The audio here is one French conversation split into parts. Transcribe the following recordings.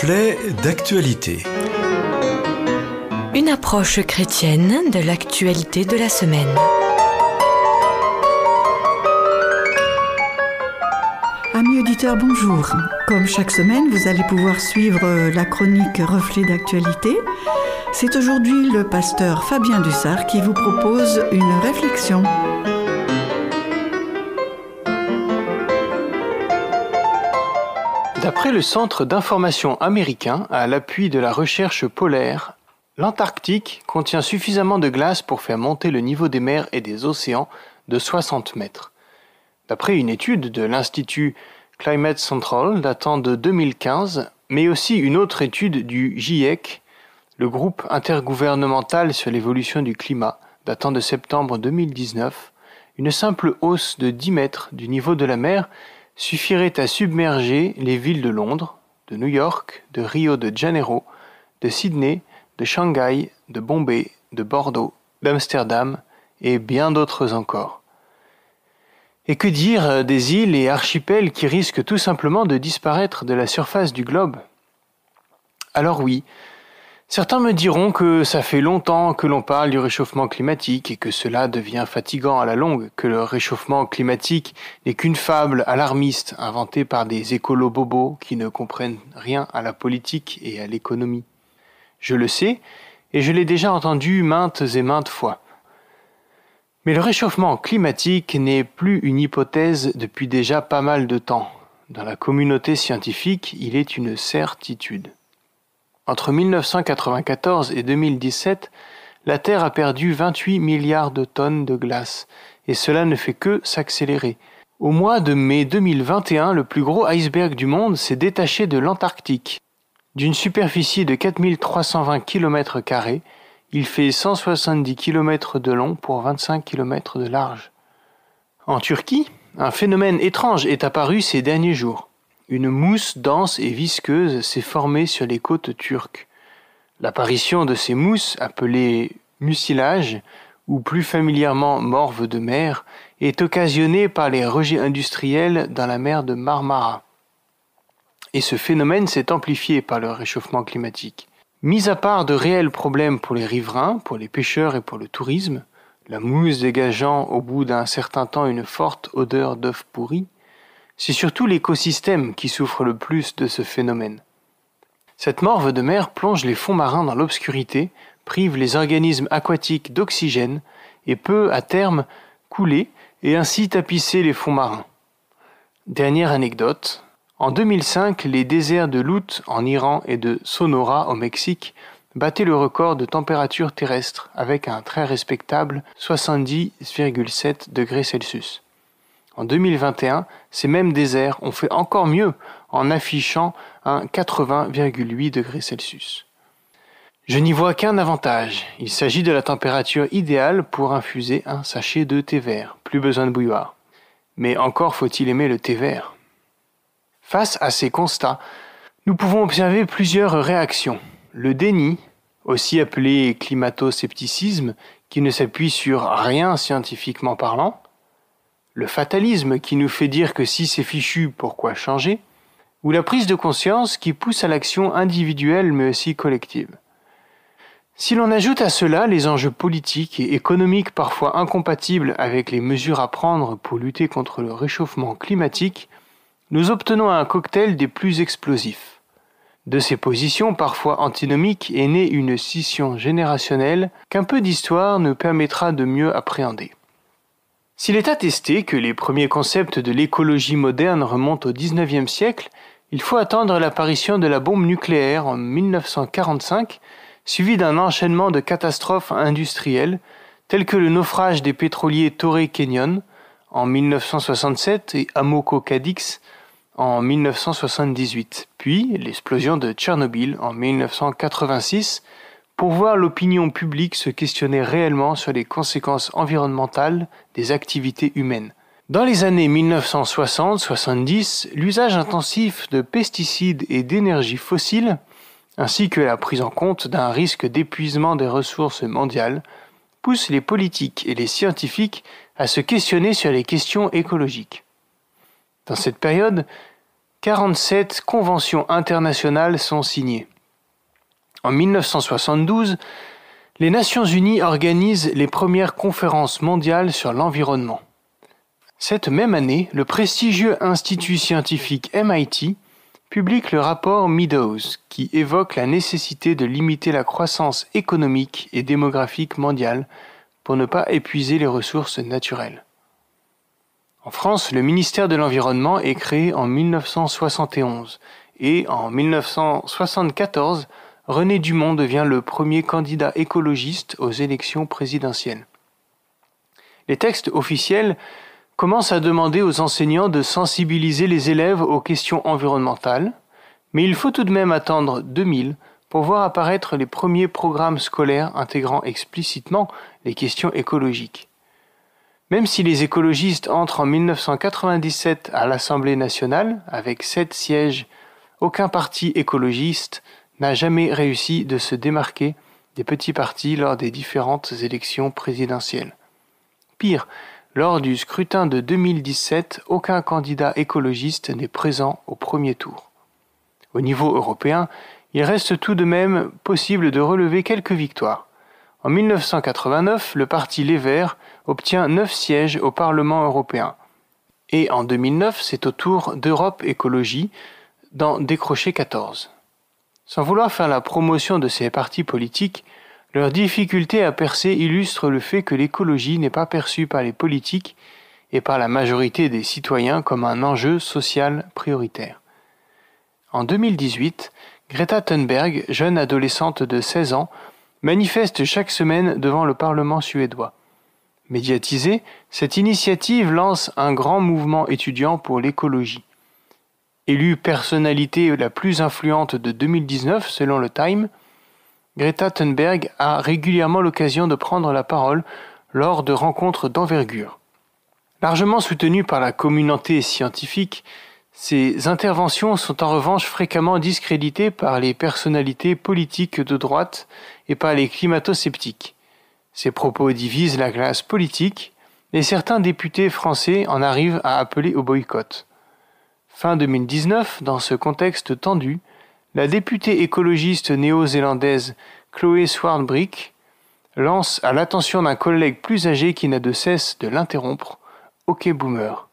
Reflet d'actualité. Une approche chrétienne de l'actualité de la semaine. Amis auditeurs, bonjour. Comme chaque semaine, vous allez pouvoir suivre la chronique Reflet d'actualité. C'est aujourd'hui le pasteur Fabien Dussard qui vous propose une réflexion. D'après le Centre d'information américain, à l'appui de la recherche polaire, l'Antarctique contient suffisamment de glace pour faire monter le niveau des mers et des océans de 60 mètres. D'après une étude de l'Institut Climate Central datant de 2015, mais aussi une autre étude du GIEC, le groupe intergouvernemental sur l'évolution du climat, datant de septembre 2019, une simple hausse de 10 mètres du niveau de la mer suffirait à submerger les villes de Londres, de New York, de Rio de Janeiro, de Sydney, de Shanghai, de Bombay, de Bordeaux, d'Amsterdam et bien d'autres encore. Et que dire des îles et archipels qui risquent tout simplement de disparaître de la surface du globe? Alors oui, Certains me diront que ça fait longtemps que l'on parle du réchauffement climatique et que cela devient fatigant à la longue, que le réchauffement climatique n'est qu'une fable alarmiste inventée par des écolos bobos qui ne comprennent rien à la politique et à l'économie. Je le sais, et je l'ai déjà entendu maintes et maintes fois. Mais le réchauffement climatique n'est plus une hypothèse depuis déjà pas mal de temps. Dans la communauté scientifique, il est une certitude. Entre 1994 et 2017, la Terre a perdu 28 milliards de tonnes de glace, et cela ne fait que s'accélérer. Au mois de mai 2021, le plus gros iceberg du monde s'est détaché de l'Antarctique. D'une superficie de 4320 km, il fait 170 km de long pour 25 km de large. En Turquie, un phénomène étrange est apparu ces derniers jours. Une mousse dense et visqueuse s'est formée sur les côtes turques. L'apparition de ces mousses, appelées mucilage, ou plus familièrement morve de mer, est occasionnée par les rejets industriels dans la mer de Marmara. Et ce phénomène s'est amplifié par le réchauffement climatique. Mis à part de réels problèmes pour les riverains, pour les pêcheurs et pour le tourisme, la mousse dégageant au bout d'un certain temps une forte odeur d'œuf pourri, c'est surtout l'écosystème qui souffre le plus de ce phénomène. Cette morve de mer plonge les fonds marins dans l'obscurité, prive les organismes aquatiques d'oxygène et peut, à terme, couler et ainsi tapisser les fonds marins. Dernière anecdote, en 2005, les déserts de Lut en Iran et de Sonora au Mexique battaient le record de température terrestre avec un très respectable 70,7 degrés Celsius. En 2021, ces mêmes déserts ont fait encore mieux en affichant un 80,8 degrés Celsius. Je n'y vois qu'un avantage. Il s'agit de la température idéale pour infuser un sachet de thé vert. Plus besoin de bouilloire. Mais encore faut-il aimer le thé vert. Face à ces constats, nous pouvons observer plusieurs réactions. Le déni, aussi appelé climato-scepticisme, qui ne s'appuie sur rien scientifiquement parlant, le fatalisme qui nous fait dire que si c'est fichu, pourquoi changer, ou la prise de conscience qui pousse à l'action individuelle mais aussi collective? Si l'on ajoute à cela les enjeux politiques et économiques parfois incompatibles avec les mesures à prendre pour lutter contre le réchauffement climatique, nous obtenons un cocktail des plus explosifs. De ces positions parfois antinomiques est née une scission générationnelle qu'un peu d'histoire nous permettra de mieux appréhender. S'il est attesté que les premiers concepts de l'écologie moderne remontent au XIXe siècle, il faut attendre l'apparition de la bombe nucléaire en 1945, suivie d'un enchaînement de catastrophes industrielles, telles que le naufrage des pétroliers Torrey Canyon en 1967 et Amoco Cadix en 1978, puis l'explosion de Tchernobyl en 1986 pour voir l'opinion publique se questionner réellement sur les conséquences environnementales des activités humaines. Dans les années 1960-70, l'usage intensif de pesticides et d'énergie fossile, ainsi que la prise en compte d'un risque d'épuisement des ressources mondiales, pousse les politiques et les scientifiques à se questionner sur les questions écologiques. Dans cette période, 47 conventions internationales sont signées. En 1972, les Nations Unies organisent les premières conférences mondiales sur l'environnement. Cette même année, le prestigieux institut scientifique MIT publie le rapport Meadows qui évoque la nécessité de limiter la croissance économique et démographique mondiale pour ne pas épuiser les ressources naturelles. En France, le ministère de l'Environnement est créé en 1971 et en 1974, René Dumont devient le premier candidat écologiste aux élections présidentielles. Les textes officiels commencent à demander aux enseignants de sensibiliser les élèves aux questions environnementales, mais il faut tout de même attendre 2000 pour voir apparaître les premiers programmes scolaires intégrant explicitement les questions écologiques. Même si les écologistes entrent en 1997 à l'Assemblée nationale, avec sept sièges, aucun parti écologiste n'a jamais réussi de se démarquer des petits partis lors des différentes élections présidentielles. Pire, lors du scrutin de 2017, aucun candidat écologiste n'est présent au premier tour. Au niveau européen, il reste tout de même possible de relever quelques victoires. En 1989, le parti Les Verts obtient 9 sièges au Parlement européen. Et en 2009, c'est au tour d'Europe Écologie d'en décrocher 14. Sans vouloir faire la promotion de ces partis politiques, leur difficulté à percer illustre le fait que l'écologie n'est pas perçue par les politiques et par la majorité des citoyens comme un enjeu social prioritaire. En 2018, Greta Thunberg, jeune adolescente de 16 ans, manifeste chaque semaine devant le Parlement suédois. Médiatisée, cette initiative lance un grand mouvement étudiant pour l'écologie. Élue personnalité la plus influente de 2019 selon le Time, Greta Thunberg a régulièrement l'occasion de prendre la parole lors de rencontres d'envergure. Largement soutenue par la communauté scientifique, ces interventions sont en revanche fréquemment discréditées par les personnalités politiques de droite et par les climato-sceptiques. Ces propos divisent la classe politique et certains députés français en arrivent à appeler au boycott. Fin 2019, dans ce contexte tendu, la députée écologiste néo-zélandaise Chloé Swartbrick lance à l'attention d'un collègue plus âgé qui n'a de cesse de l'interrompre Ok boomer.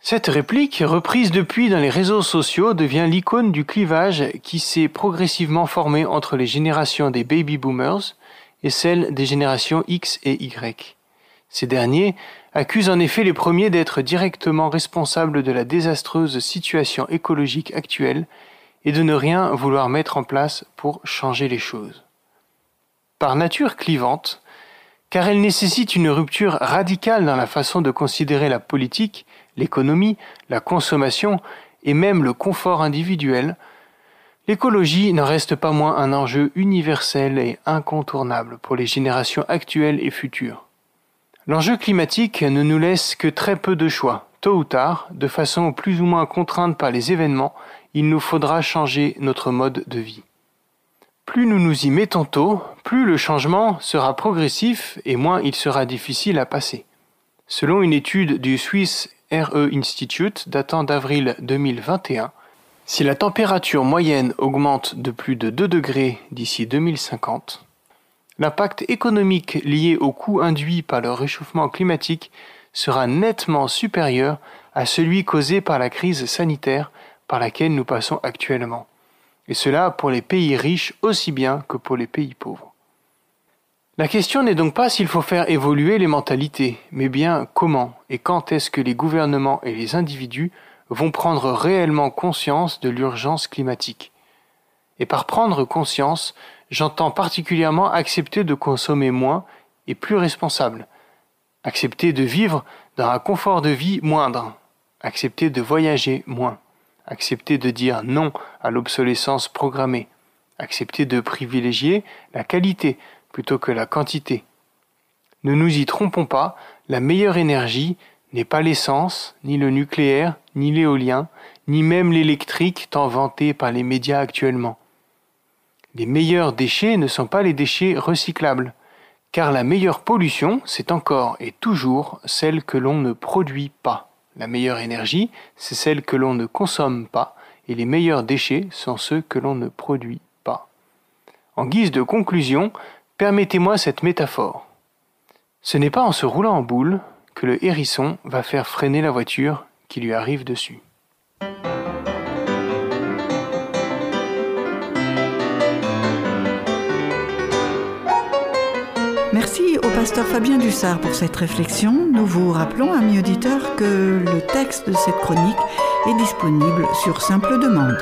Cette réplique, reprise depuis dans les réseaux sociaux, devient l'icône du clivage qui s'est progressivement formé entre les générations des baby boomers et celles des générations X et Y. Ces derniers accusent en effet les premiers d'être directement responsables de la désastreuse situation écologique actuelle et de ne rien vouloir mettre en place pour changer les choses. Par nature clivante, car elle nécessite une rupture radicale dans la façon de considérer la politique, l'économie, la consommation et même le confort individuel, l'écologie n'en reste pas moins un enjeu universel et incontournable pour les générations actuelles et futures. L'enjeu climatique ne nous laisse que très peu de choix. Tôt ou tard, de façon plus ou moins contrainte par les événements, il nous faudra changer notre mode de vie. Plus nous nous y mettons tôt, plus le changement sera progressif et moins il sera difficile à passer. Selon une étude du Swiss RE Institute datant d'avril 2021, si la température moyenne augmente de plus de 2 degrés d'ici 2050, l'impact économique lié au coût induit par le réchauffement climatique sera nettement supérieur à celui causé par la crise sanitaire par laquelle nous passons actuellement, et cela pour les pays riches aussi bien que pour les pays pauvres. La question n'est donc pas s'il faut faire évoluer les mentalités, mais bien comment et quand est-ce que les gouvernements et les individus vont prendre réellement conscience de l'urgence climatique. Et par prendre conscience, j'entends particulièrement accepter de consommer moins et plus responsable, accepter de vivre dans un confort de vie moindre, accepter de voyager moins, accepter de dire non à l'obsolescence programmée, accepter de privilégier la qualité plutôt que la quantité. Ne nous y trompons pas, la meilleure énergie n'est pas l'essence, ni le nucléaire, ni l'éolien, ni même l'électrique tant vanté par les médias actuellement. Les meilleurs déchets ne sont pas les déchets recyclables, car la meilleure pollution, c'est encore et toujours celle que l'on ne produit pas, La meilleure énergie, c'est celle que l'on ne consomme pas, et les meilleurs déchets sont ceux que l'on ne produit pas. En guise de conclusion, permettez-moi cette métaphore. Ce n'est pas en se roulant en boule que le hérisson va faire freiner la voiture qui lui arrive dessus. Merci au pasteur Fabien Dussard pour cette réflexion. Nous vous rappelons, amis auditeurs, que le texte de cette chronique est disponible sur simple demande.